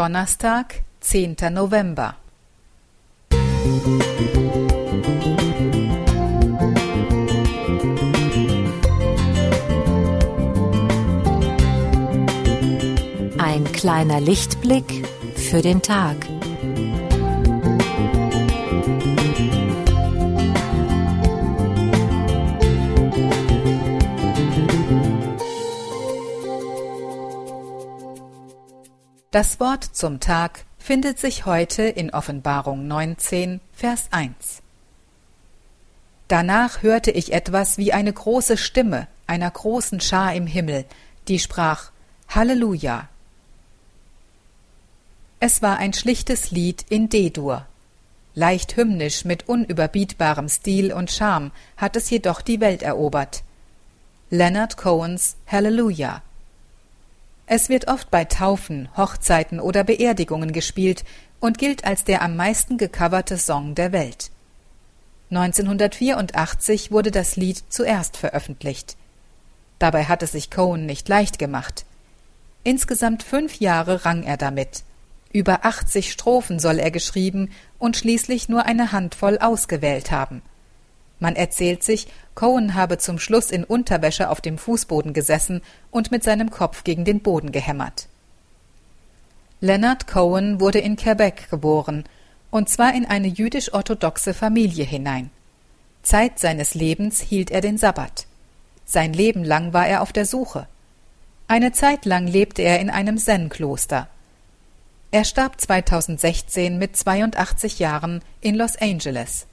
Donnerstag, 10. November. Ein kleiner Lichtblick für den Tag. Das Wort zum Tag findet sich heute in Offenbarung 19, Vers 1. Danach hörte ich etwas wie eine große Stimme einer großen Schar im Himmel, die sprach Halleluja. Es war ein schlichtes Lied in D-Dur. Leicht hymnisch mit unüberbietbarem Stil und Charme hat es jedoch die Welt erobert. Leonard Cohens Halleluja es wird oft bei Taufen, Hochzeiten oder Beerdigungen gespielt und gilt als der am meisten gecoverte Song der Welt. 1984 wurde das Lied zuerst veröffentlicht. Dabei hat es sich Cohen nicht leicht gemacht. Insgesamt fünf Jahre rang er damit. Über 80 Strophen soll er geschrieben und schließlich nur eine Handvoll ausgewählt haben. Man erzählt sich, Cohen habe zum Schluss in Unterwäsche auf dem Fußboden gesessen und mit seinem Kopf gegen den Boden gehämmert. Leonard Cohen wurde in Quebec geboren, und zwar in eine jüdisch-orthodoxe Familie hinein. Zeit seines Lebens hielt er den Sabbat. Sein Leben lang war er auf der Suche. Eine Zeit lang lebte er in einem Zen-Kloster. Er starb 2016 mit 82 Jahren in Los Angeles.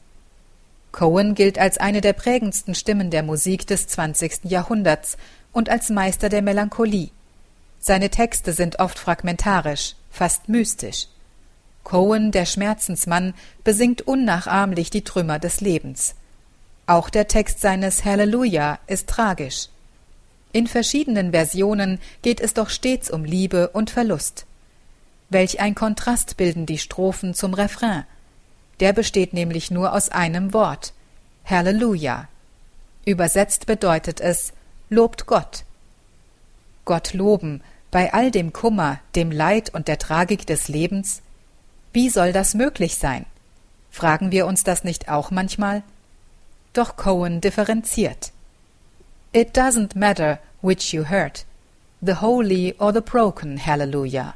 Cohen gilt als eine der prägendsten Stimmen der Musik des 20. Jahrhunderts und als Meister der Melancholie. Seine Texte sind oft fragmentarisch, fast mystisch. Cohen, der Schmerzensmann, besingt unnachahmlich die Trümmer des Lebens. Auch der Text seines Halleluja ist tragisch. In verschiedenen Versionen geht es doch stets um Liebe und Verlust. Welch ein Kontrast bilden die Strophen zum Refrain. Der besteht nämlich nur aus einem Wort. Halleluja. Übersetzt bedeutet es Lobt Gott. Gott loben bei all dem Kummer, dem Leid und der Tragik des Lebens? Wie soll das möglich sein? Fragen wir uns das nicht auch manchmal? Doch Cohen differenziert. It doesn't matter which you hurt, the holy or the broken Hallelujah.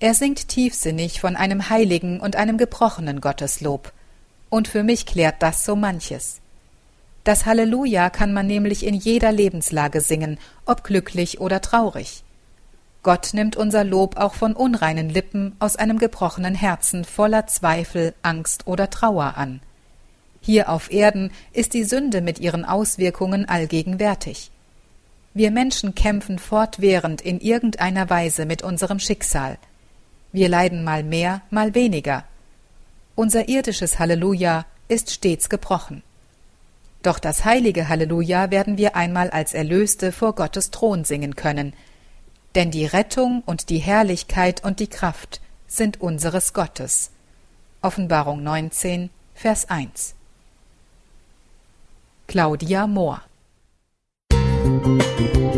Er singt tiefsinnig von einem heiligen und einem gebrochenen Gotteslob. Und für mich klärt das so manches. Das Halleluja kann man nämlich in jeder Lebenslage singen, ob glücklich oder traurig. Gott nimmt unser Lob auch von unreinen Lippen aus einem gebrochenen Herzen voller Zweifel, Angst oder Trauer an. Hier auf Erden ist die Sünde mit ihren Auswirkungen allgegenwärtig. Wir Menschen kämpfen fortwährend in irgendeiner Weise mit unserem Schicksal – wir leiden mal mehr, mal weniger. Unser irdisches Halleluja ist stets gebrochen. Doch das heilige Halleluja werden wir einmal als Erlöste vor Gottes Thron singen können, denn die Rettung und die Herrlichkeit und die Kraft sind unseres Gottes. Offenbarung 19, Vers 1. Claudia Mohr Musik